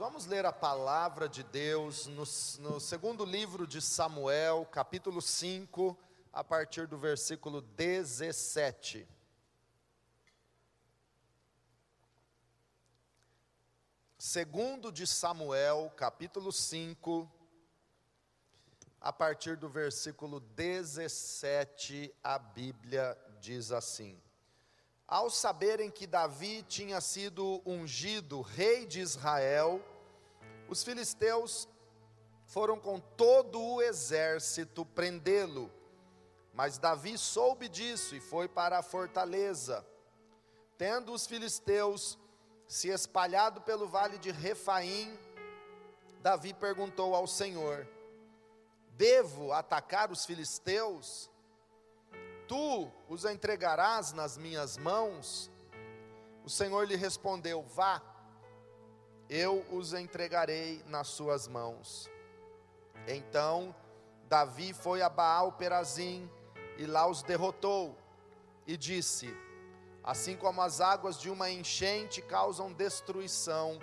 Vamos ler a palavra de Deus no, no, segundo livro de Samuel, capítulo 5, a partir do versículo 17. Segundo de Samuel, capítulo 5, a partir do versículo 17, a Bíblia diz assim: Ao saberem que Davi tinha sido ungido rei de Israel, os filisteus foram com todo o exército prendê-lo. Mas Davi soube disso e foi para a fortaleza. Tendo os filisteus se espalhado pelo vale de Refaim, Davi perguntou ao Senhor: Devo atacar os filisteus? Tu os entregarás nas minhas mãos? O Senhor lhe respondeu: Vá eu os entregarei nas suas mãos. Então Davi foi a Baal Perazim e lá os derrotou e disse: Assim como as águas de uma enchente causam destruição,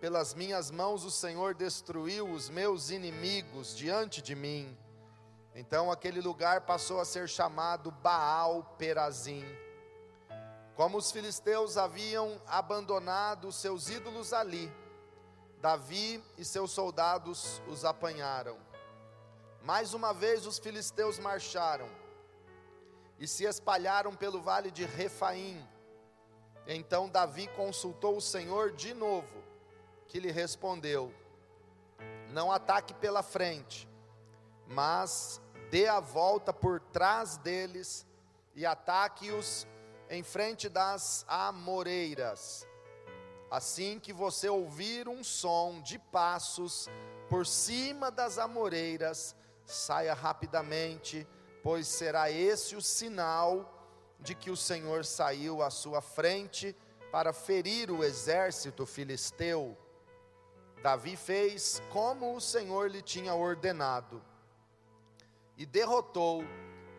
pelas minhas mãos o Senhor destruiu os meus inimigos diante de mim. Então aquele lugar passou a ser chamado Baal Perazim. Como os filisteus haviam abandonado seus ídolos ali, Davi e seus soldados os apanharam. Mais uma vez os filisteus marcharam e se espalharam pelo vale de Refaim. Então Davi consultou o Senhor de novo, que lhe respondeu: Não ataque pela frente, mas dê a volta por trás deles e ataque-os em frente das amoreiras Assim que você ouvir um som de passos por cima das amoreiras, saia rapidamente, pois será esse o sinal de que o Senhor saiu à sua frente para ferir o exército filisteu. Davi fez como o Senhor lhe tinha ordenado e derrotou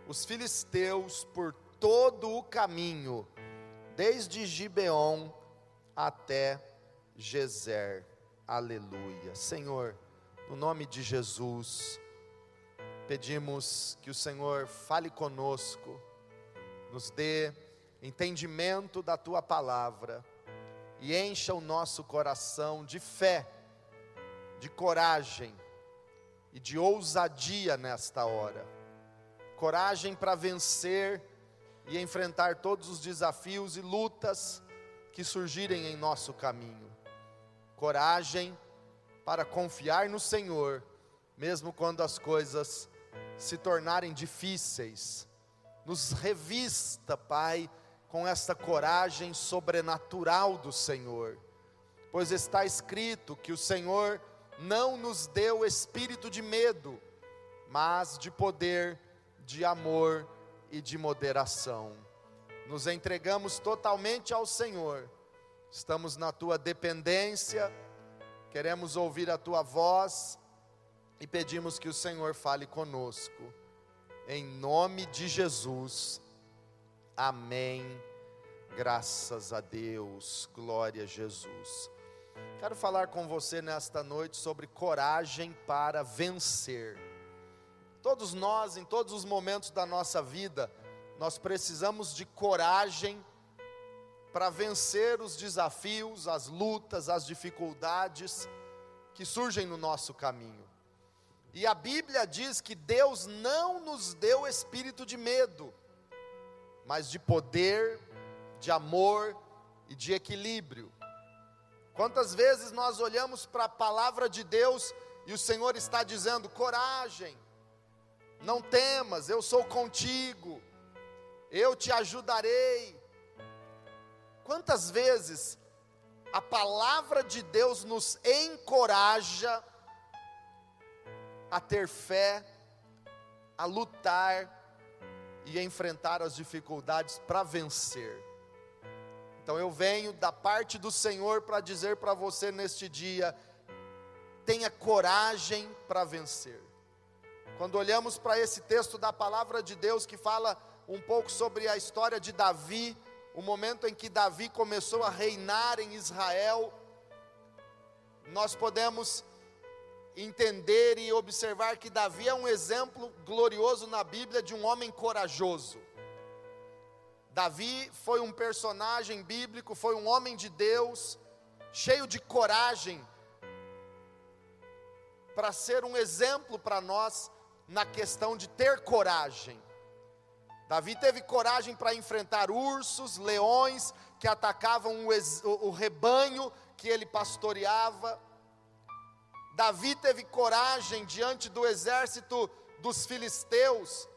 os filisteus por todo o caminho, desde Gibeon até Gezer. Aleluia. Senhor, no nome de Jesus, pedimos que o Senhor fale conosco, nos dê entendimento da tua palavra e encha o nosso coração de fé, de coragem e de ousadia nesta hora. Coragem para vencer e enfrentar todos os desafios e lutas que surgirem em nosso caminho. Coragem para confiar no Senhor, mesmo quando as coisas se tornarem difíceis. Nos revista, Pai, com esta coragem sobrenatural do Senhor, pois está escrito que o Senhor não nos deu espírito de medo, mas de poder, de amor e de moderação nos entregamos totalmente ao Senhor, estamos na tua dependência, queremos ouvir a tua voz e pedimos que o Senhor fale conosco, em nome de Jesus, amém. Graças a Deus, glória a Jesus. Quero falar com você nesta noite sobre coragem para vencer. Todos nós, em todos os momentos da nossa vida, nós precisamos de coragem para vencer os desafios, as lutas, as dificuldades que surgem no nosso caminho. E a Bíblia diz que Deus não nos deu espírito de medo, mas de poder, de amor e de equilíbrio. Quantas vezes nós olhamos para a palavra de Deus e o Senhor está dizendo: coragem, não temas, eu sou contigo eu te ajudarei. Quantas vezes a palavra de Deus nos encoraja a ter fé, a lutar e enfrentar as dificuldades para vencer. Então eu venho da parte do Senhor para dizer para você neste dia: tenha coragem para vencer. Quando olhamos para esse texto da palavra de Deus que fala um pouco sobre a história de Davi, o momento em que Davi começou a reinar em Israel. nós podemos entender e observar que Davi é um exemplo glorioso na Bíblia de um homem corajoso. Davi foi um personagem bíblico, foi um homem de Deus, cheio de coragem, para ser um exemplo para nós na questão de ter coragem. Davi teve coragem para enfrentar ursos, leões que atacavam o, o, o rebanho que ele pastoreava. Davi teve coragem diante do exército dos filisteus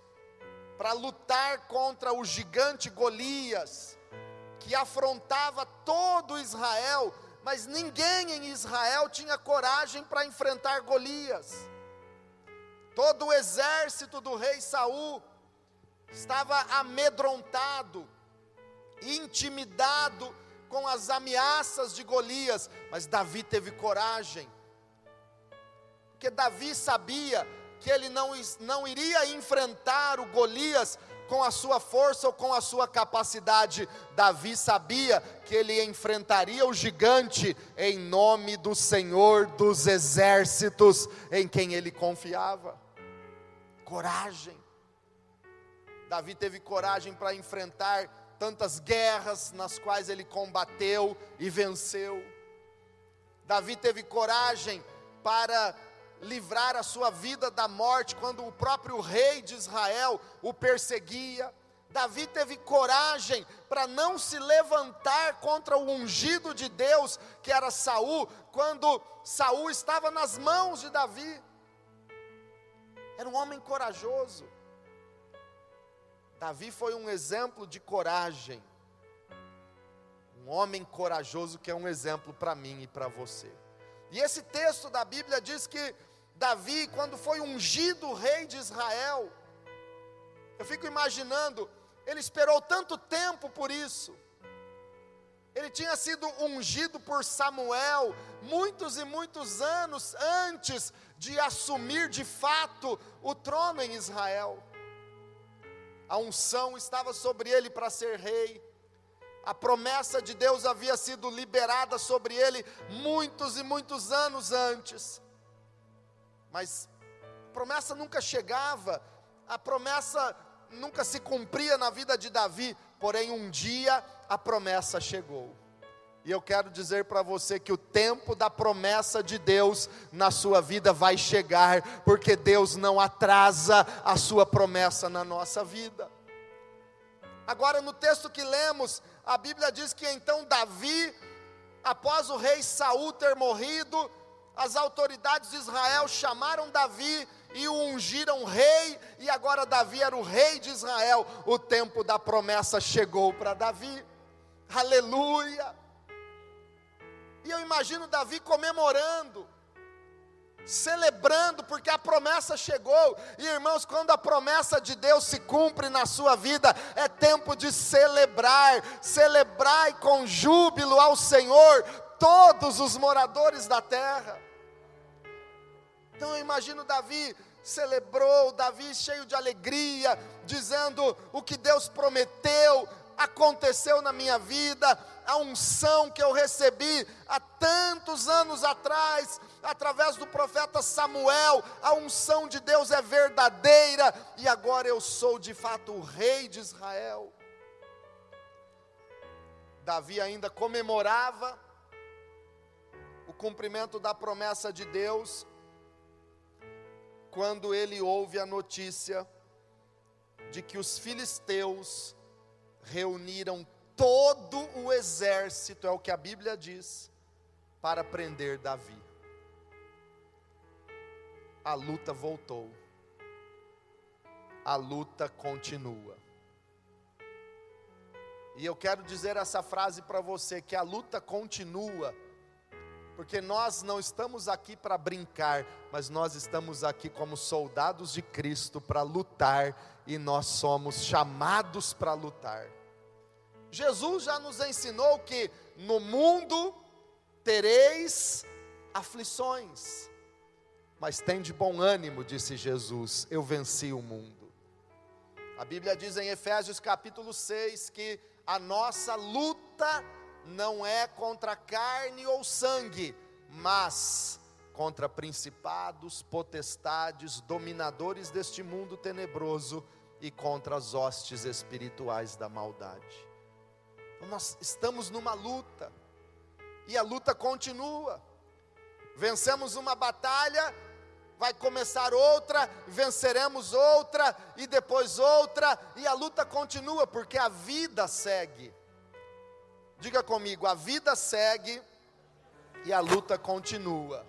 para lutar contra o gigante Golias, que afrontava todo Israel, mas ninguém em Israel tinha coragem para enfrentar Golias. Todo o exército do rei Saul estava amedrontado, intimidado com as ameaças de Golias, mas Davi teve coragem porque Davi sabia que ele não, não iria enfrentar o Golias com a sua força ou com a sua capacidade. Davi sabia que ele enfrentaria o gigante em nome do Senhor dos exércitos, em quem ele confiava. Coragem. Davi teve coragem para enfrentar tantas guerras nas quais ele combateu e venceu. Davi teve coragem para livrar a sua vida da morte quando o próprio rei de Israel o perseguia. Davi teve coragem para não se levantar contra o ungido de Deus, que era Saul, quando Saul estava nas mãos de Davi. Era um homem corajoso. Davi foi um exemplo de coragem. Um homem corajoso que é um exemplo para mim e para você. E esse texto da Bíblia diz que Davi, quando foi ungido rei de Israel, eu fico imaginando, ele esperou tanto tempo por isso. Ele tinha sido ungido por Samuel muitos e muitos anos antes de assumir de fato o trono em Israel. A unção estava sobre ele para ser rei. A promessa de Deus havia sido liberada sobre ele muitos e muitos anos antes mas a promessa nunca chegava, a promessa nunca se cumpria na vida de Davi, porém um dia a promessa chegou. E eu quero dizer para você que o tempo da promessa de Deus na sua vida vai chegar, porque Deus não atrasa a sua promessa na nossa vida. Agora, no texto que lemos, a Bíblia diz que então Davi, após o rei Saul ter morrido, as autoridades de Israel chamaram Davi e o ungiram rei, e agora Davi era o rei de Israel. O tempo da promessa chegou para Davi. Aleluia! E eu imagino Davi comemorando, celebrando, porque a promessa chegou. E irmãos, quando a promessa de Deus se cumpre na sua vida, é tempo de celebrar. Celebrai com júbilo ao Senhor todos os moradores da terra. Então eu imagino Davi celebrou, Davi cheio de alegria, dizendo: o que Deus prometeu aconteceu na minha vida, a unção que eu recebi há tantos anos atrás, através do profeta Samuel, a unção de Deus é verdadeira, e agora eu sou de fato o rei de Israel. Davi ainda comemorava o cumprimento da promessa de Deus, quando ele ouve a notícia de que os filisteus reuniram todo o exército, é o que a Bíblia diz, para prender Davi. A luta voltou, a luta continua. E eu quero dizer essa frase para você: que a luta continua porque nós não estamos aqui para brincar, mas nós estamos aqui como soldados de Cristo para lutar e nós somos chamados para lutar. Jesus já nos ensinou que no mundo tereis aflições, mas tem de bom ânimo, disse Jesus, eu venci o mundo. A Bíblia diz em Efésios capítulo 6 que a nossa luta não é contra carne ou sangue, mas contra principados, potestades, dominadores deste mundo tenebroso e contra as hostes espirituais da maldade. Então, nós estamos numa luta, e a luta continua. Vencemos uma batalha, vai começar outra, venceremos outra, e depois outra, e a luta continua, porque a vida segue. Diga comigo, a vida segue e a luta continua.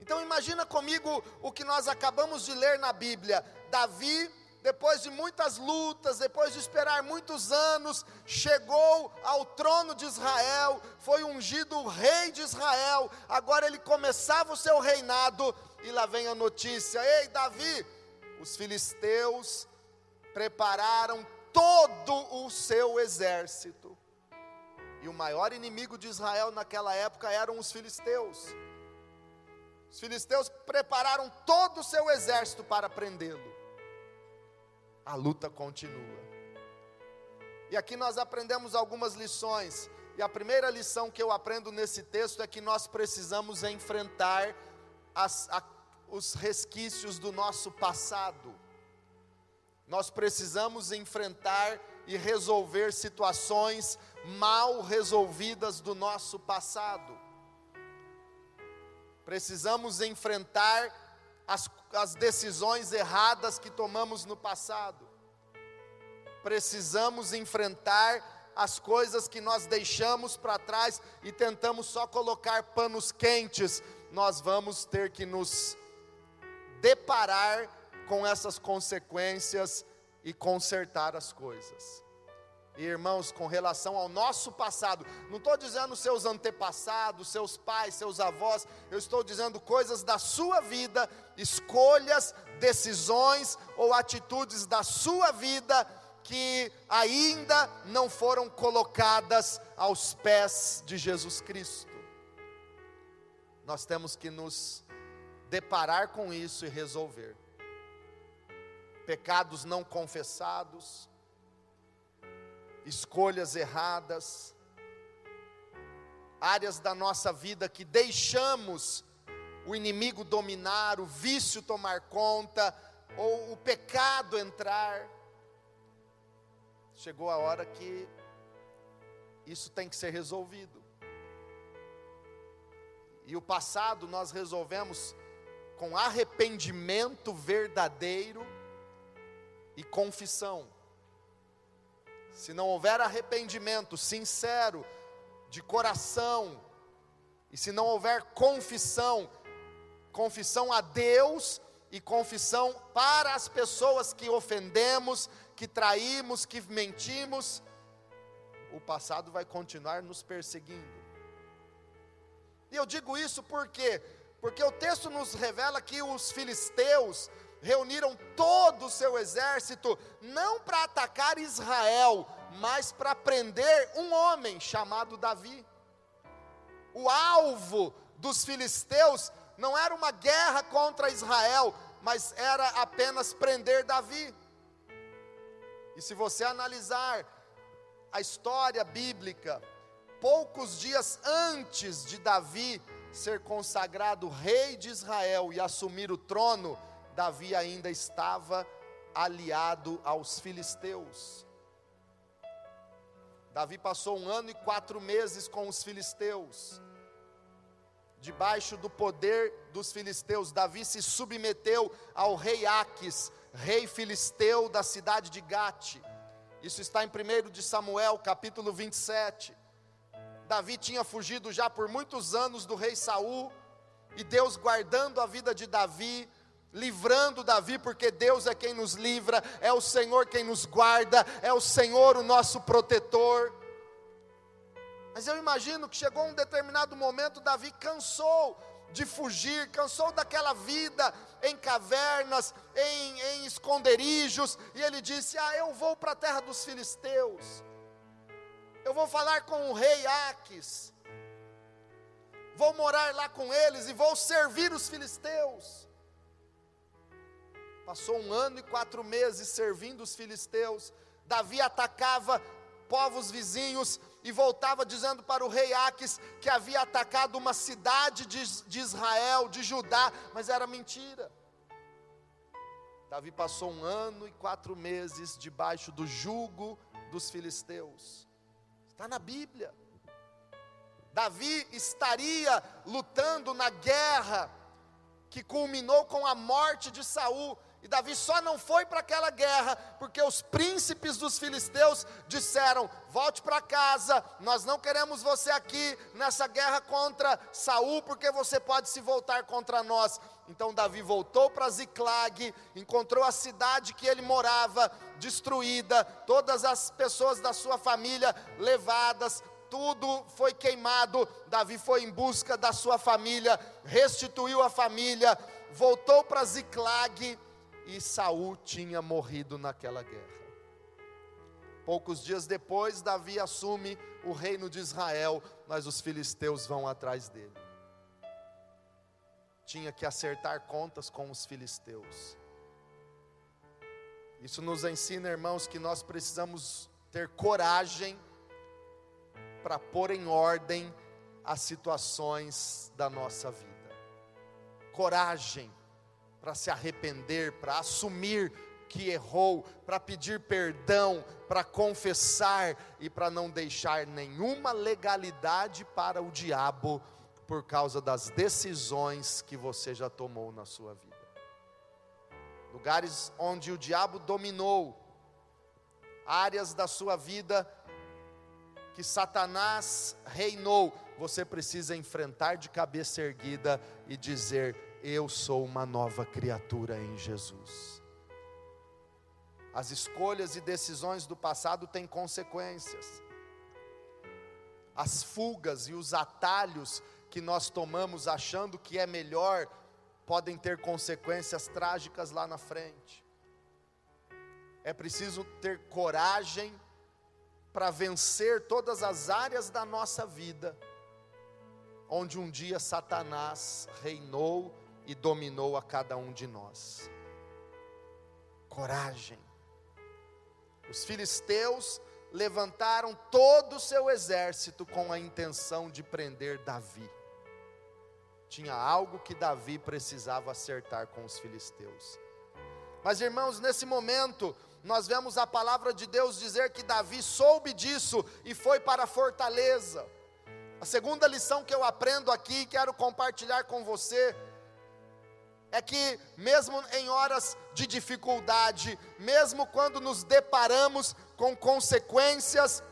Então imagina comigo o que nós acabamos de ler na Bíblia. Davi depois de muitas lutas, depois de esperar muitos anos, chegou ao trono de Israel, foi ungido o rei de Israel, agora ele começava o seu reinado, e lá vem a notícia: Ei, Davi, os filisteus prepararam todo o seu exército, e o maior inimigo de Israel naquela época eram os filisteus. Os filisteus prepararam todo o seu exército para prendê-lo a luta continua. E aqui nós aprendemos algumas lições. E a primeira lição que eu aprendo nesse texto é que nós precisamos enfrentar as, a, os resquícios do nosso passado. Nós precisamos enfrentar e resolver situações mal resolvidas do nosso passado. Precisamos enfrentar as, as decisões erradas que tomamos no passado. Precisamos enfrentar as coisas que nós deixamos para trás e tentamos só colocar panos quentes. Nós vamos ter que nos deparar com essas consequências e consertar as coisas. Irmãos, com relação ao nosso passado, não estou dizendo seus antepassados, seus pais, seus avós, eu estou dizendo coisas da sua vida, escolhas, decisões ou atitudes da sua vida que ainda não foram colocadas aos pés de Jesus Cristo. Nós temos que nos deparar com isso e resolver. Pecados não confessados, escolhas erradas, áreas da nossa vida que deixamos o inimigo dominar, o vício tomar conta, ou o pecado entrar. Chegou a hora que isso tem que ser resolvido. E o passado nós resolvemos com arrependimento verdadeiro e confissão. Se não houver arrependimento sincero, de coração, e se não houver confissão, confissão a Deus e confissão para as pessoas que ofendemos, que traímos, que mentimos, o passado vai continuar nos perseguindo. E eu digo isso porque porque o texto nos revela que os filisteus reuniram todo o seu exército, não para atacar Israel, mas para prender um homem chamado Davi. O alvo dos filisteus não era uma guerra contra Israel, mas era apenas prender Davi. E se você analisar a história bíblica, poucos dias antes de Davi ser consagrado rei de Israel e assumir o trono, Davi ainda estava aliado aos filisteus. Davi passou um ano e quatro meses com os filisteus, debaixo do poder dos filisteus. Davi se submeteu ao rei Aques, rei filisteu da cidade de Gate. Isso está em 1 de Samuel, capítulo 27. Davi tinha fugido já por muitos anos do rei Saul, e Deus guardando a vida de Davi, livrando Davi, porque Deus é quem nos livra, é o Senhor quem nos guarda, é o Senhor o nosso protetor. Mas eu imagino que chegou um determinado momento, Davi cansou de fugir, cansou daquela vida em cavernas, em, em esconderijos, e ele disse: Ah, eu vou para a terra dos filisteus, eu vou falar com o rei Aques, vou morar lá com eles e vou servir os filisteus. Passou um ano e quatro meses servindo os filisteus. Davi atacava povos vizinhos, e voltava dizendo para o rei Aques que havia atacado uma cidade de, de Israel, de Judá, mas era mentira. Davi passou um ano e quatro meses debaixo do jugo dos filisteus. Está na Bíblia. Davi estaria lutando na guerra que culminou com a morte de Saul. E Davi só não foi para aquela guerra porque os príncipes dos filisteus disseram: "Volte para casa, nós não queremos você aqui nessa guerra contra Saul, porque você pode se voltar contra nós". Então Davi voltou para Ziclag, encontrou a cidade que ele morava destruída, todas as pessoas da sua família levadas, tudo foi queimado. Davi foi em busca da sua família, restituiu a família, voltou para Ziclag e Saul tinha morrido naquela guerra. Poucos dias depois, Davi assume o reino de Israel, mas os filisteus vão atrás dele. Tinha que acertar contas com os filisteus. Isso nos ensina, irmãos, que nós precisamos ter coragem para pôr em ordem as situações da nossa vida. Coragem para se arrepender, para assumir que errou, para pedir perdão, para confessar e para não deixar nenhuma legalidade para o diabo por causa das decisões que você já tomou na sua vida. Lugares onde o diabo dominou, áreas da sua vida que Satanás reinou, você precisa enfrentar de cabeça erguida e dizer: Eu sou uma nova criatura em Jesus. As escolhas e decisões do passado têm consequências. As fugas e os atalhos que nós tomamos achando que é melhor podem ter consequências trágicas lá na frente. É preciso ter coragem para vencer todas as áreas da nossa vida, onde um dia Satanás reinou e dominou a cada um de nós. Coragem. Os filisteus levantaram todo o seu exército com a intenção de prender Davi. Tinha algo que Davi precisava acertar com os filisteus. Mas irmãos, nesse momento, nós vemos a palavra de Deus dizer que Davi soube disso e foi para a fortaleza. A segunda lição que eu aprendo aqui, quero compartilhar com você, é que, mesmo em horas de dificuldade, mesmo quando nos deparamos com consequências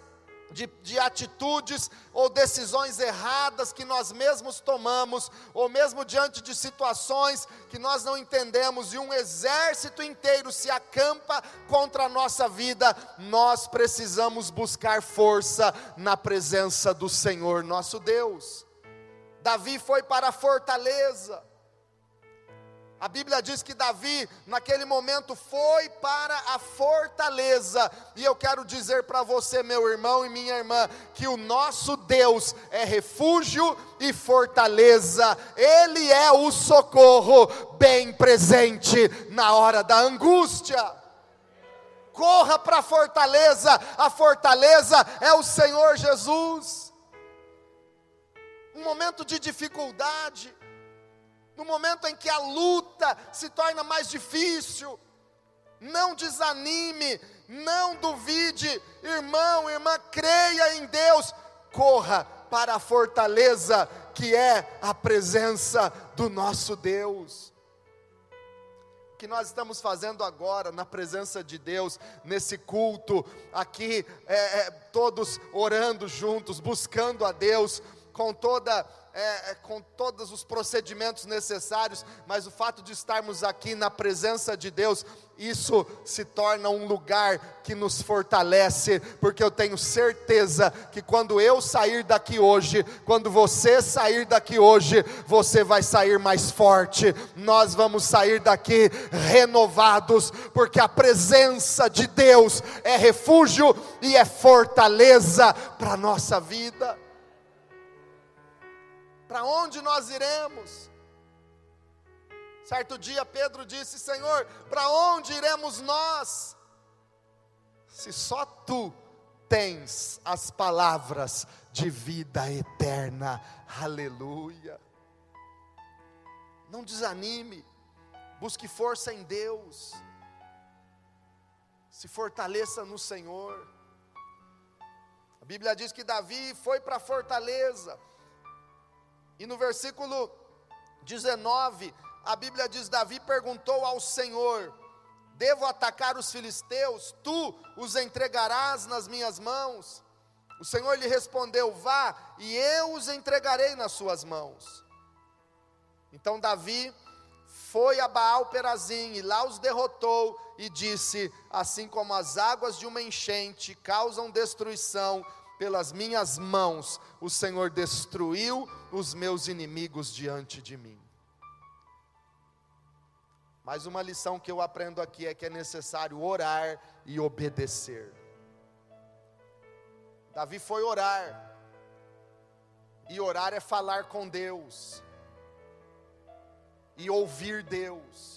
de, de, atitudes ou decisões erradas que nós mesmos tomamos, ou mesmo diante de situações que nós não entendemos e um exército inteiro se acampa contra a nossa vida, nós precisamos buscar força na presença do Senhor nosso Deus. Davi foi para a fortaleza, a Bíblia diz que Davi, naquele momento, foi para a fortaleza, e eu quero dizer para você, meu irmão e minha irmã, que o nosso Deus é refúgio e fortaleza, Ele é o socorro bem presente na hora da angústia. Corra para a fortaleza, a fortaleza é o Senhor Jesus. Um momento de dificuldade, no momento em que a luta se torna mais difícil, não desanime, não duvide, irmão, irmã, creia em Deus, corra para a fortaleza que é a presença do nosso Deus. O que nós estamos fazendo agora na presença de Deus, nesse culto, aqui, é, é, todos orando juntos, buscando a Deus, com toda é, é, com todos os procedimentos necessários, mas o fato de estarmos aqui na presença de Deus, isso se torna um lugar que nos fortalece, porque eu tenho certeza que quando eu sair daqui hoje, quando você sair daqui hoje, você vai sair mais forte, nós vamos sair daqui renovados, porque a presença de Deus é refúgio e é fortaleza para a nossa vida. Para onde nós iremos? Certo dia Pedro disse: Senhor, para onde iremos nós? Se só tu tens as palavras de vida eterna. Aleluia. Não desanime, busque força em Deus, se fortaleça no Senhor. A Bíblia diz que Davi foi para a fortaleza, e no versículo 19, a Bíblia diz: Davi perguntou ao Senhor: Devo atacar os filisteus? Tu os entregarás nas minhas mãos? O Senhor lhe respondeu: Vá, e eu os entregarei nas suas mãos. Então Davi foi a Baal Perazim e lá os derrotou e disse: Assim como as águas de uma enchente causam destruição pelas minhas mãos, o Senhor destruiu os meus inimigos diante de mim. Mas uma lição que eu aprendo aqui é que é necessário orar e obedecer. Davi foi orar, e orar é falar com Deus, e ouvir Deus.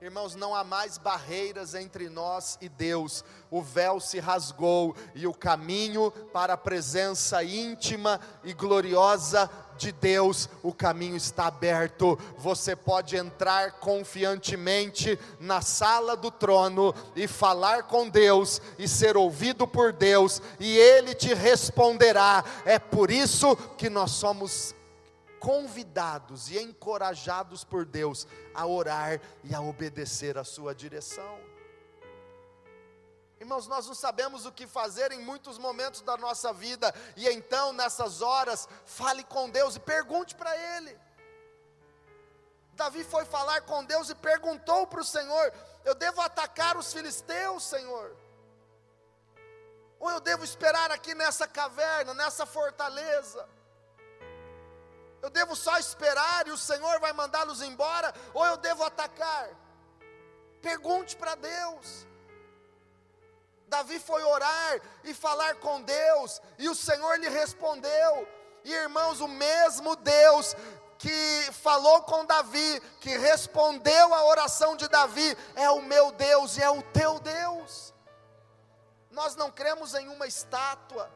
Irmãos, não há mais barreiras entre nós e Deus, o véu se rasgou e o caminho para a presença íntima e gloriosa de Deus, o caminho está aberto. Você pode entrar confiantemente na sala do trono e falar com Deus e ser ouvido por Deus, e Ele te responderá. É por isso que nós somos convidados e encorajados por Deus a orar e a obedecer a sua direção. Irmãos, nós não sabemos o que fazer em muitos momentos da nossa vida, e então nessas horas, fale com Deus e pergunte para Ele. Davi foi falar com Deus e perguntou para o Senhor: Eu devo atacar os filisteus, Senhor? Ou eu devo esperar aqui nessa caverna, nessa fortaleza? Eu devo só esperar e o Senhor vai mandá-los embora? Ou eu devo atacar? Pergunte para Deus. Davi foi orar e falar com Deus, e o Senhor lhe respondeu. E irmãos, o mesmo Deus que falou com Davi, que respondeu a oração de Davi, é o meu Deus e é o teu Deus. Nós não cremos em uma estátua,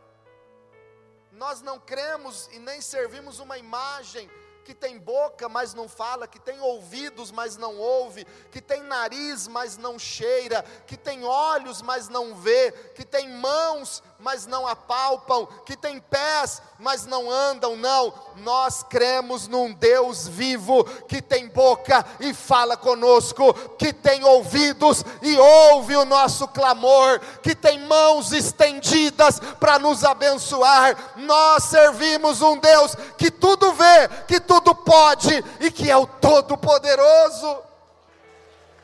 nós não cremos e nem servimos uma imagem que tem boca, mas não fala, que tem ouvidos, mas não ouve, que tem nariz, mas não cheira, que tem olhos, mas não vê, que tem mãos, mas não apalpam, que tem pés, mas não andam, não. Nós cremos num Deus vivo, que tem boca e fala conosco, que tem ouvidos e ouve o nosso clamor, que tem mãos estendidas para nos abençoar. Nós servimos um Deus que tudo vê, que tudo pode e que é o Todo-Poderoso.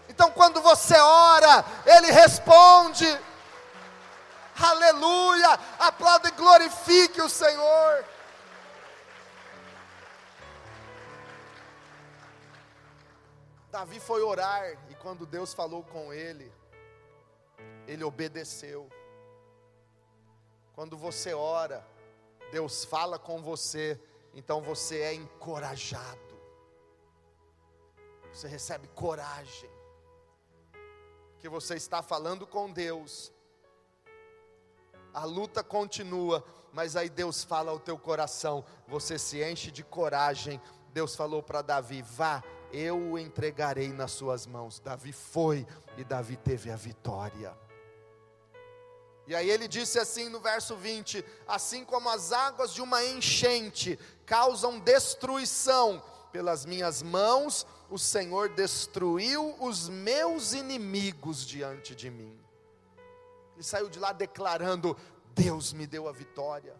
Então, quando você ora, Ele responde aleluia, aplauda e glorifique o Senhor. Davi foi orar e quando Deus falou com ele, ele obedeceu. Quando você ora, Deus fala com você, então você é encorajado. Você recebe coragem. Que você está falando com Deus a luta continua, mas aí Deus fala ao teu coração, você se enche de coragem. Deus falou para Davi: vá, eu o entregarei nas suas mãos. Davi foi e Davi teve a vitória. E aí ele disse assim no verso 20: Assim como as águas de uma enchente causam destruição, pelas minhas mãos o Senhor destruiu os meus inimigos diante de mim. Ele saiu de lá declarando: Deus me deu a vitória.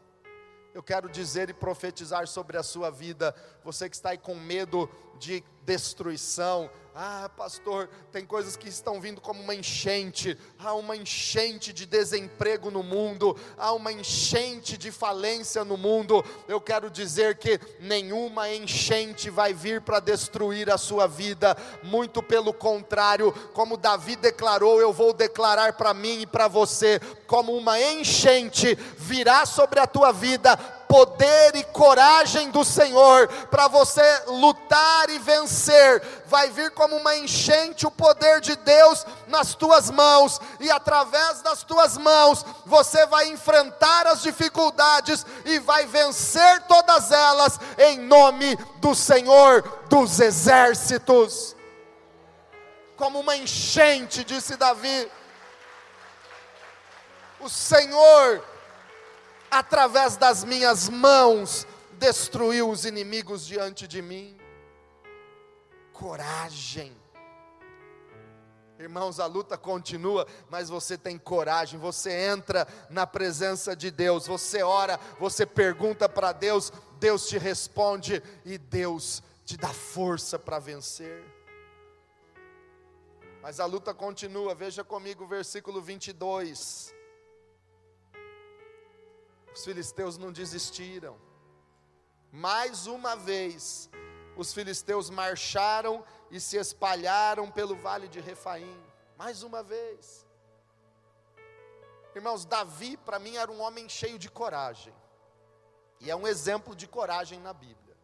Eu quero dizer e profetizar sobre a sua vida, você que está aí com medo de destruição, ah, pastor, tem coisas que estão vindo como uma enchente. Há uma enchente de desemprego no mundo, há uma enchente de falência no mundo. Eu quero dizer que nenhuma enchente vai vir para destruir a sua vida, muito pelo contrário, como Davi declarou, eu vou declarar para mim e para você, como uma enchente virá sobre a tua vida poder e coragem do Senhor para você lutar e vencer. Vai vir como uma enchente o poder de Deus nas tuas mãos, e através das tuas mãos você vai enfrentar as dificuldades e vai vencer todas elas, em nome do Senhor dos exércitos. Como uma enchente, disse Davi. O Senhor através das minhas mãos, destruiu os inimigos diante de mim. Coragem. Irmãos, a luta continua, mas você tem coragem, você entra na presença de Deus, você ora, você pergunta para Deus, Deus te responde e Deus te dá força para vencer. Mas a luta continua, veja comigo o versículo 22. Os filisteus não desistiram. Mais uma vez, os filisteus marcharam e se espalharam pelo vale de Refaim. Mais uma vez. Irmãos, Davi para mim era um homem cheio de coragem. E é um exemplo de coragem na Bíblia.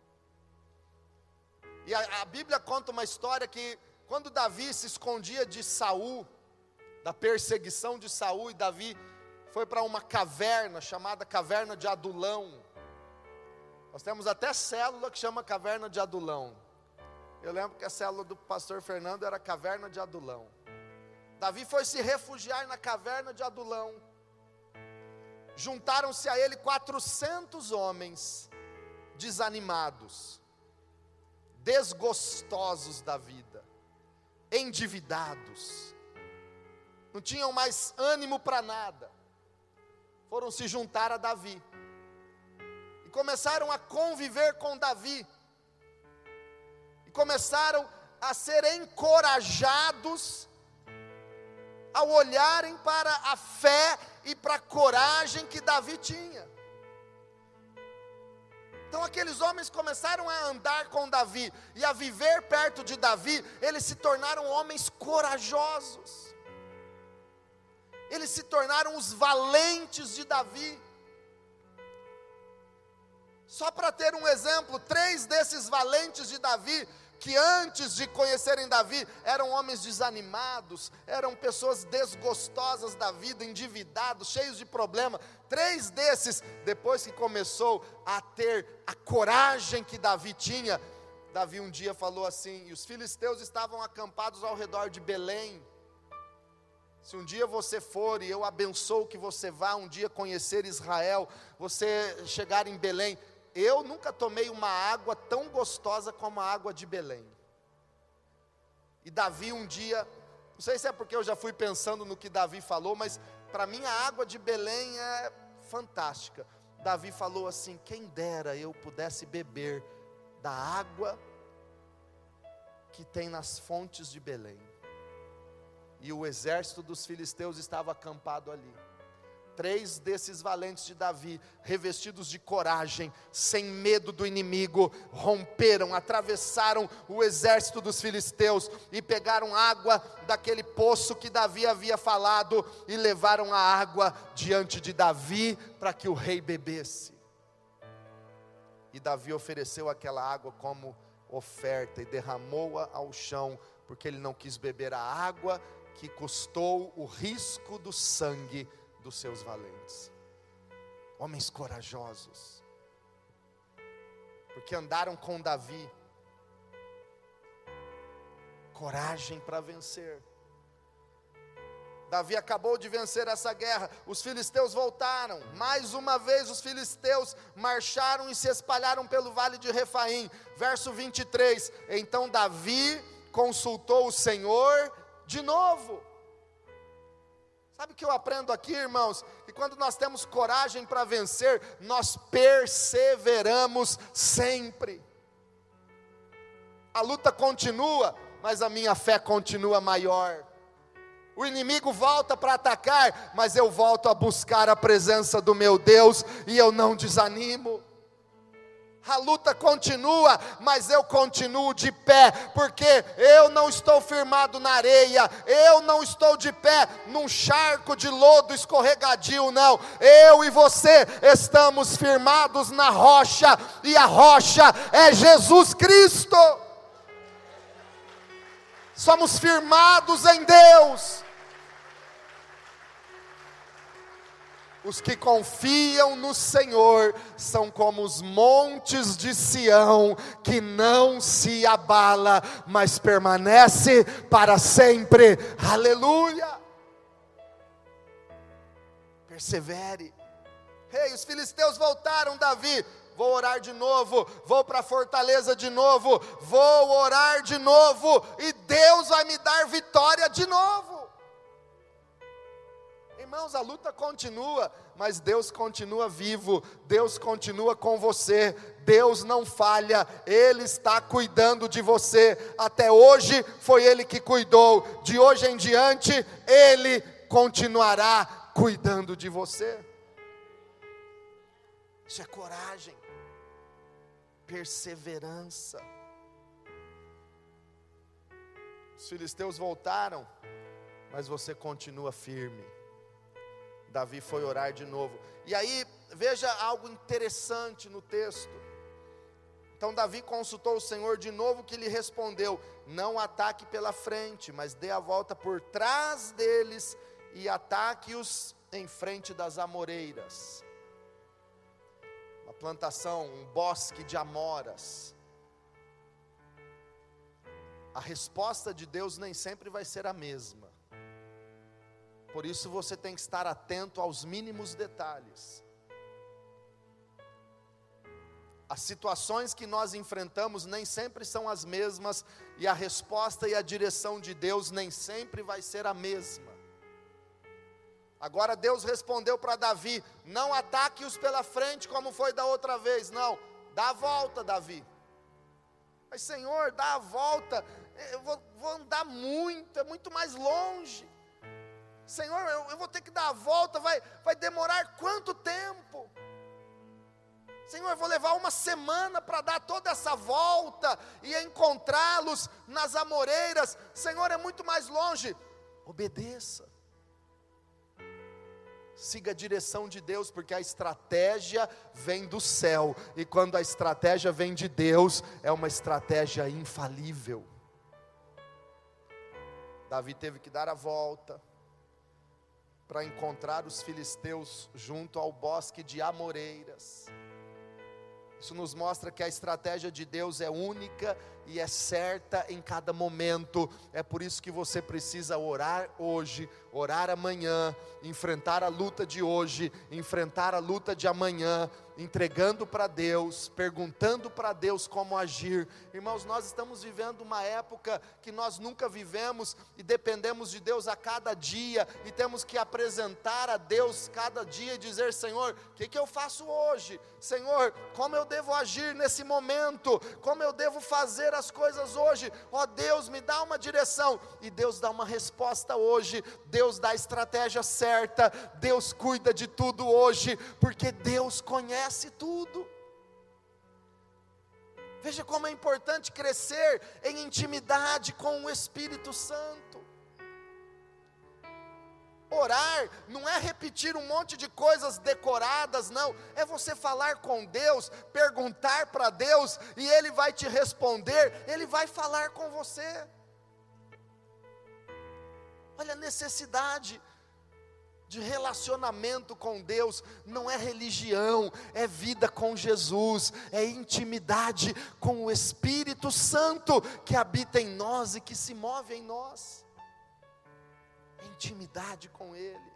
E a, a Bíblia conta uma história que quando Davi se escondia de Saul, da perseguição de Saul, e Davi foi para uma caverna chamada Caverna de Adulão. Nós temos até célula que chama Caverna de Adulão. Eu lembro que a célula do pastor Fernando era Caverna de Adulão. Davi foi se refugiar na Caverna de Adulão. Juntaram-se a ele 400 homens desanimados, desgostosos da vida, endividados, não tinham mais ânimo para nada foram se juntar a Davi. E começaram a conviver com Davi, e começaram a ser encorajados ao olharem para a fé e para a coragem que Davi tinha. Então aqueles homens começaram a andar com Davi e a viver perto de Davi, eles se tornaram homens corajosos eles se tornaram os valentes de Davi. Só para ter um exemplo, três desses valentes de Davi, que antes de conhecerem Davi, eram homens desanimados, eram pessoas desgostosas da vida, endividados, cheios de problema. Três desses, depois que começou a ter a coragem que Davi tinha, Davi um dia falou assim: e os filisteus estavam acampados ao redor de Belém. Se um dia você for e eu abençoo que você vá um dia conhecer Israel, você chegar em Belém, eu nunca tomei uma água tão gostosa como a água de Belém. E Davi um dia, não sei se é porque eu já fui pensando no que Davi falou, mas para mim a água de Belém é fantástica. Davi falou assim: quem dera eu pudesse beber da água que tem nas fontes de Belém e o exército dos filisteus estava acampado ali. Três desses valentes de Davi, revestidos de coragem, sem medo do inimigo, romperam, atravessaram o exército dos filisteus e pegaram água daquele poço que Davi havia falado e levaram a água diante de Davi para que o rei bebesse. E Davi ofereceu aquela água como oferta e derramou-a ao chão, porque ele não quis beber a água que custou o risco do sangue dos seus valentes. Homens corajosos, porque andaram com Davi, coragem para vencer. Davi acabou de vencer essa guerra, os filisteus voltaram, mais uma vez os filisteus marcharam e se espalharam pelo vale de Refaim. Verso 23: Então Davi consultou o Senhor de novo. Sabe o que eu aprendo aqui, irmãos? Que quando nós temos coragem para vencer, nós perseveramos sempre. A luta continua, mas a minha fé continua maior. O inimigo volta para atacar, mas eu volto a buscar a presença do meu Deus e eu não desanimo. A luta continua, mas eu continuo de pé, porque eu não estou firmado na areia, eu não estou de pé num charco de lodo escorregadio, não. Eu e você estamos firmados na rocha, e a rocha é Jesus Cristo. Somos firmados em Deus. Os que confiam no Senhor são como os montes de Sião, que não se abala, mas permanece para sempre. Aleluia! Persevere. Ei, os filisteus voltaram, Davi. Vou orar de novo, vou para a fortaleza de novo, vou orar de novo, e Deus vai me dar vitória de novo. Irmãos, a luta continua, mas Deus continua vivo, Deus continua com você, Deus não falha, Ele está cuidando de você. Até hoje foi Ele que cuidou, de hoje em diante, Ele continuará cuidando de você. Isso é coragem, perseverança. Os filisteus voltaram, mas você continua firme. Davi foi orar de novo. E aí, veja algo interessante no texto. Então Davi consultou o Senhor de novo, que lhe respondeu: Não ataque pela frente, mas dê a volta por trás deles e ataque-os em frente das amoreiras. Uma plantação, um bosque de amoras. A resposta de Deus nem sempre vai ser a mesma. Por isso você tem que estar atento aos mínimos detalhes. As situações que nós enfrentamos nem sempre são as mesmas, e a resposta e a direção de Deus nem sempre vai ser a mesma. Agora Deus respondeu para Davi: não ataque-os pela frente como foi da outra vez, não, dá a volta, Davi. Mas Senhor, dá a volta, eu vou, vou andar muito, é muito mais longe. Senhor, eu, eu vou ter que dar a volta, vai, vai demorar quanto tempo? Senhor, eu vou levar uma semana para dar toda essa volta e encontrá-los nas amoreiras. Senhor, é muito mais longe. Obedeça. Siga a direção de Deus, porque a estratégia vem do céu, e quando a estratégia vem de Deus, é uma estratégia infalível. Davi teve que dar a volta para encontrar os filisteus junto ao bosque de Amoreiras. Isso nos mostra que a estratégia de Deus é única e é certa em cada momento. É por isso que você precisa orar hoje, orar amanhã, enfrentar a luta de hoje, enfrentar a luta de amanhã, entregando para Deus, perguntando para Deus como agir. Irmãos, nós estamos vivendo uma época que nós nunca vivemos e dependemos de Deus a cada dia e temos que apresentar a Deus cada dia e dizer: Senhor, o que, que eu faço hoje? Senhor, como eu devo agir nesse momento? Como eu devo fazer as coisas hoje? Ó oh, Deus, me dá uma direção e Deus dá uma resposta hoje. Deus dá a estratégia certa. Deus cuida de tudo hoje, porque Deus conhece conhece tudo. Veja como é importante crescer em intimidade com o Espírito Santo. Orar não é repetir um monte de coisas decoradas, não. É você falar com Deus, perguntar para Deus e Ele vai te responder, Ele vai falar com você. Olha a necessidade de relacionamento com Deus, não é religião, é vida com Jesus, é intimidade com o Espírito Santo que habita em nós e que se move em nós. Intimidade com Ele.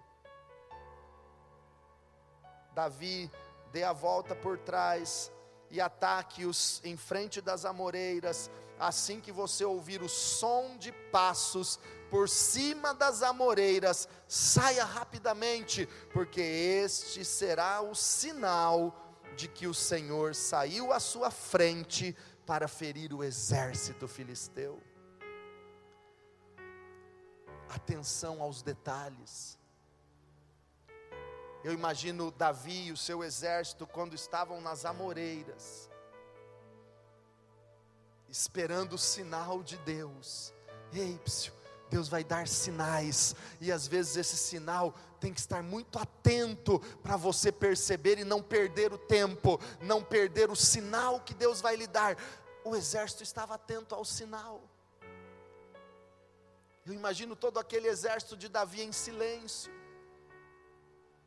Davi dê a volta por trás e ataque-os em frente das amoreiras, assim que você ouvir o som de passos por cima das amoreiras, saia rapidamente, porque este será o sinal de que o Senhor saiu à sua frente para ferir o exército filisteu. Atenção aos detalhes. Eu imagino Davi e o seu exército quando estavam nas amoreiras. esperando o sinal de Deus. Ei, psiu, Deus vai dar sinais, e às vezes esse sinal tem que estar muito atento para você perceber e não perder o tempo, não perder o sinal que Deus vai lhe dar. O exército estava atento ao sinal. Eu imagino todo aquele exército de Davi em silêncio,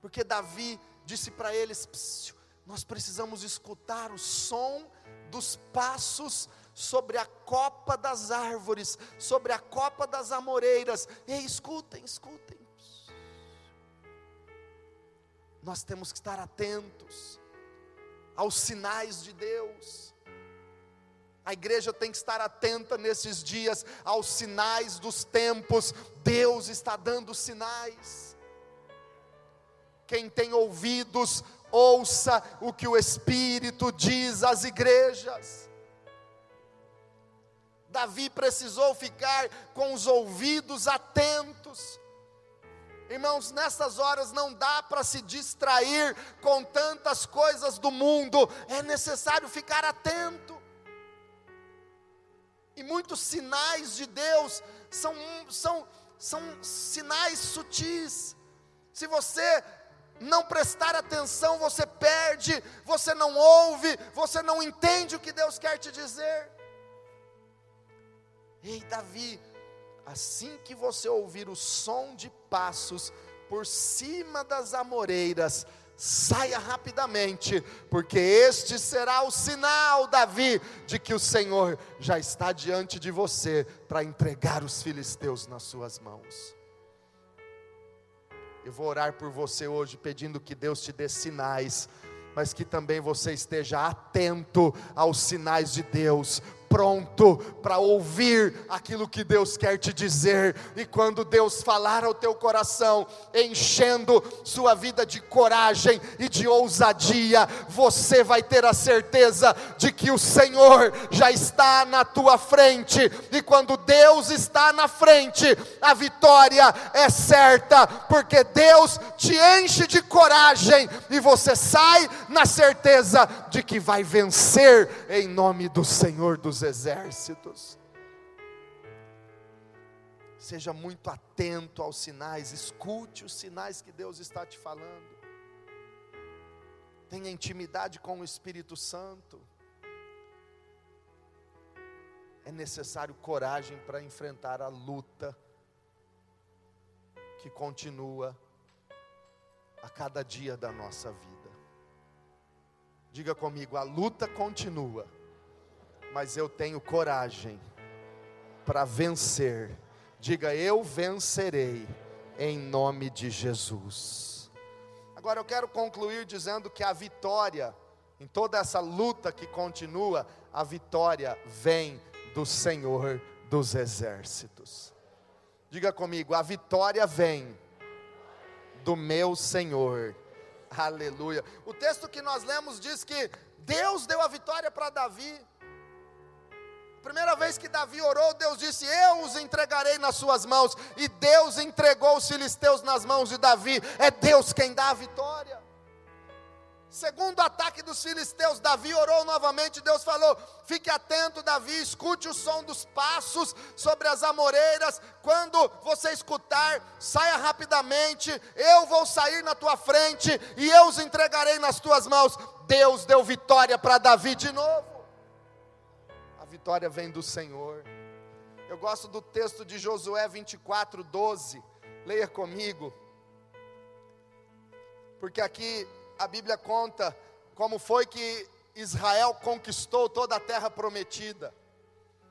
porque Davi disse para eles: nós precisamos escutar o som dos passos sobre a copa das árvores, sobre a copa das amoreiras. Ei, escutem, escutem. Nós temos que estar atentos aos sinais de Deus. A igreja tem que estar atenta nesses dias aos sinais dos tempos. Deus está dando sinais. Quem tem ouvidos, ouça o que o Espírito diz às igrejas. Davi precisou ficar com os ouvidos atentos. Irmãos, nessas horas não dá para se distrair com tantas coisas do mundo, é necessário ficar atento. E muitos sinais de Deus são, são, são sinais sutis. Se você não prestar atenção, você perde, você não ouve, você não entende o que Deus quer te dizer. Ei, Davi, assim que você ouvir o som de passos por cima das amoreiras, saia rapidamente, porque este será o sinal, Davi, de que o Senhor já está diante de você para entregar os filisteus nas suas mãos. Eu vou orar por você hoje, pedindo que Deus te dê sinais, mas que também você esteja atento aos sinais de Deus, pronto para ouvir aquilo que Deus quer te dizer, e quando Deus falar ao teu coração, enchendo sua vida de coragem e de ousadia, você vai ter a certeza de que o Senhor já está na tua frente, e quando Deus está na frente, a vitória é certa, porque Deus te enche de coragem e você sai na certeza de que vai vencer em nome do Senhor dos exércitos. Seja muito atento aos sinais, escute os sinais que Deus está te falando. Tenha intimidade com o Espírito Santo. É necessário coragem para enfrentar a luta que continua a cada dia da nossa vida. Diga comigo, a luta continua mas eu tenho coragem para vencer. Diga, eu vencerei em nome de Jesus. Agora eu quero concluir dizendo que a vitória, em toda essa luta que continua, a vitória vem do Senhor dos exércitos. Diga comigo, a vitória vem do meu Senhor. Aleluia. O texto que nós lemos diz que Deus deu a vitória para Davi. Primeira vez que Davi orou, Deus disse: Eu os entregarei nas suas mãos. E Deus entregou os filisteus nas mãos de Davi. É Deus quem dá a vitória. Segundo ataque dos filisteus, Davi orou novamente. Deus falou: Fique atento, Davi, escute o som dos passos sobre as amoreiras. Quando você escutar, saia rapidamente. Eu vou sair na tua frente e eu os entregarei nas tuas mãos. Deus deu vitória para Davi de novo vitória vem do Senhor. Eu gosto do texto de Josué 24, 12. Leia comigo. Porque aqui a Bíblia conta como foi que Israel conquistou toda a terra prometida.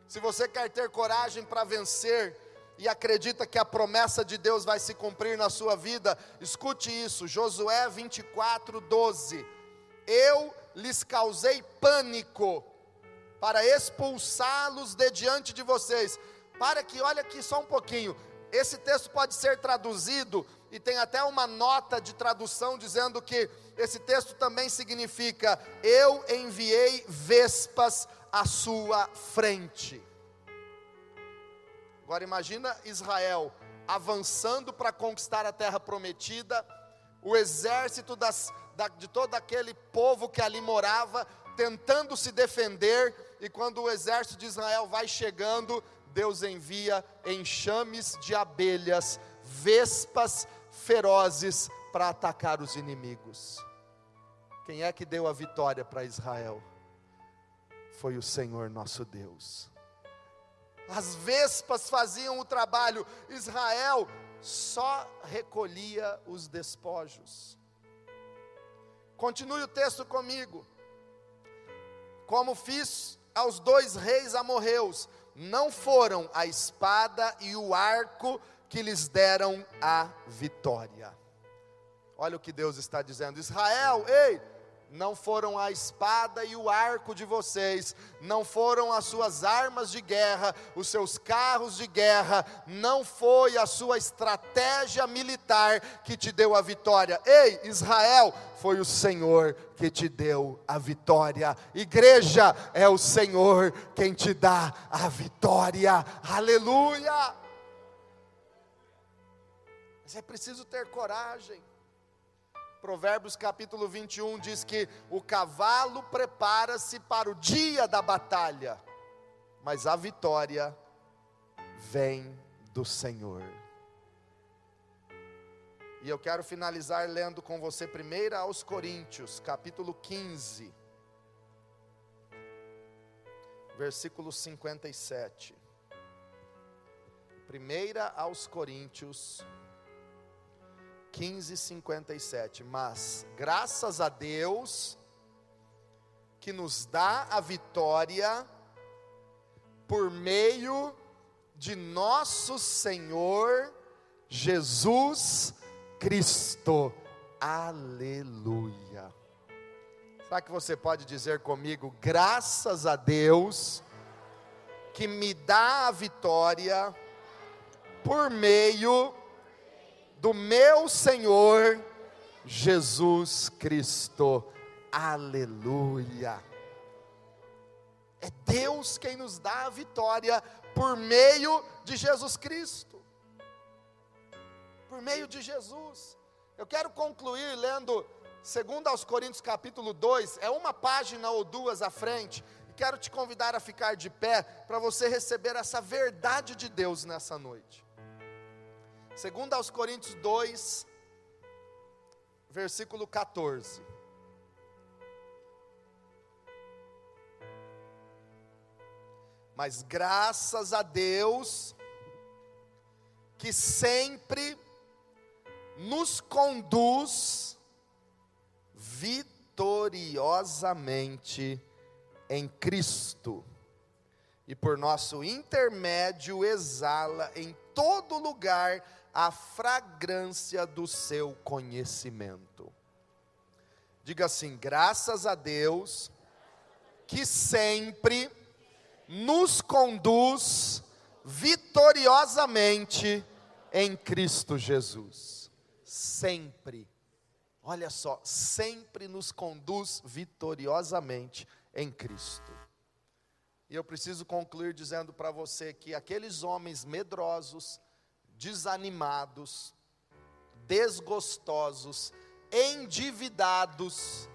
Se você quer ter coragem para vencer e acredita que a promessa de Deus vai se cumprir na sua vida, escute isso, Josué 24, 12. Eu lhes causei pânico para expulsá-los de diante de vocês. Para que, olha aqui só um pouquinho, esse texto pode ser traduzido, e tem até uma nota de tradução dizendo que esse texto também significa: Eu enviei vespas à sua frente. Agora imagina Israel avançando para conquistar a terra prometida, o exército das, da, de todo aquele povo que ali morava, tentando se defender, e quando o exército de Israel vai chegando, Deus envia enxames de abelhas, vespas ferozes para atacar os inimigos. Quem é que deu a vitória para Israel? Foi o Senhor nosso Deus. As vespas faziam o trabalho, Israel só recolhia os despojos. Continue o texto comigo. Como fiz aos dois reis amorreus, não foram a espada e o arco que lhes deram a vitória. Olha o que Deus está dizendo: Israel, ei, não foram a espada e o arco de vocês, não foram as suas armas de guerra, os seus carros de guerra, não foi a sua estratégia militar que te deu a vitória. Ei, Israel, foi o Senhor que te deu a vitória. Igreja, é o Senhor quem te dá a vitória. Aleluia! Mas é preciso ter coragem. Provérbios capítulo 21 diz que o cavalo prepara-se para o dia da batalha, mas a vitória vem do Senhor. E eu quero finalizar lendo com você primeiro aos Coríntios, capítulo 15, versículo 57. Primeira aos Coríntios 15, 57. Mas, graças a Deus, que nos dá a vitória por meio de nosso Senhor Jesus Cristo. Aleluia. Será que você pode dizer comigo, graças a Deus, que me dá a vitória por meio do meu Senhor Jesus Cristo. Aleluia. É Deus quem nos dá a vitória por meio de Jesus Cristo. Por meio de Jesus. Eu quero concluir lendo 2 aos Coríntios capítulo 2, é uma página ou duas à frente, e quero te convidar a ficar de pé para você receber essa verdade de Deus nessa noite. Segundo aos Coríntios 2, versículo 14. Mas graças a Deus que sempre nos conduz vitoriosamente em Cristo e por nosso intermédio exala em todo lugar a fragrância do seu conhecimento. Diga assim: graças a Deus, que sempre nos conduz vitoriosamente em Cristo Jesus. Sempre, olha só, sempre nos conduz vitoriosamente em Cristo. E eu preciso concluir dizendo para você que aqueles homens medrosos, desanimados, desgostosos, endividados,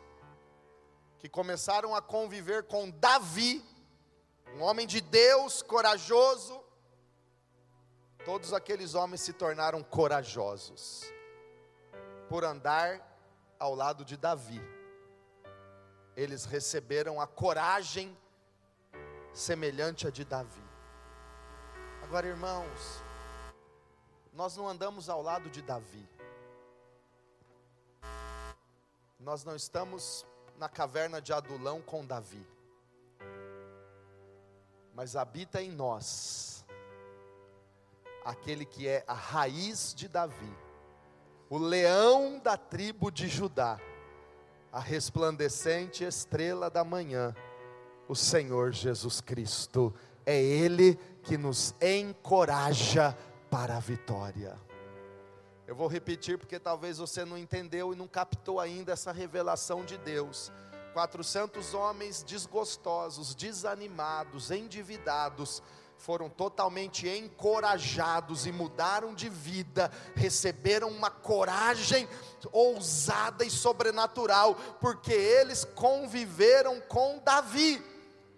que começaram a conviver com Davi, um homem de Deus, corajoso, todos aqueles homens se tornaram corajosos, por andar ao lado de Davi, eles receberam a coragem semelhante à de Davi. Agora, irmãos, nós não andamos ao lado de Davi. Nós não estamos na caverna de Adulão com Davi. Mas habita em nós aquele que é a raiz de Davi, o leão da tribo de Judá, a resplandecente estrela da manhã, o Senhor Jesus Cristo. É Ele que nos encoraja para a vitória. Eu vou repetir porque talvez você não entendeu e não captou ainda essa revelação de Deus. 400 homens desgostosos, desanimados, endividados, foram totalmente encorajados e mudaram de vida, receberam uma coragem ousada e sobrenatural, porque eles conviveram com Davi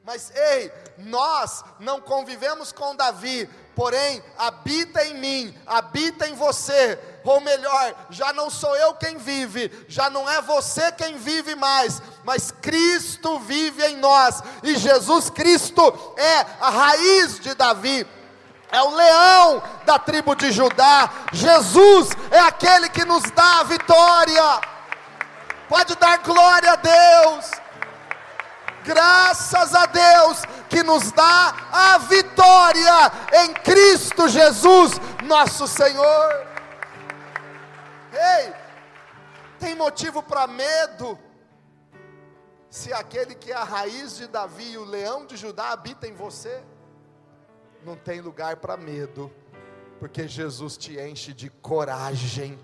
Mas ei, nós não convivemos com Davi, porém habita em mim, habita em você. Ou melhor, já não sou eu quem vive, já não é você quem vive mais, mas Cristo vive em nós, e Jesus Cristo é a raiz de Davi é o leão da tribo de Judá. Jesus é aquele que nos dá a vitória. Pode dar glória a Deus. Graças a Deus que nos dá a vitória em Cristo Jesus, nosso Senhor. Ei, tem motivo para medo? Se aquele que é a raiz de Davi e o leão de Judá habita em você? não tem lugar para medo, porque Jesus te enche de coragem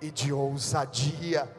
e de ousadia.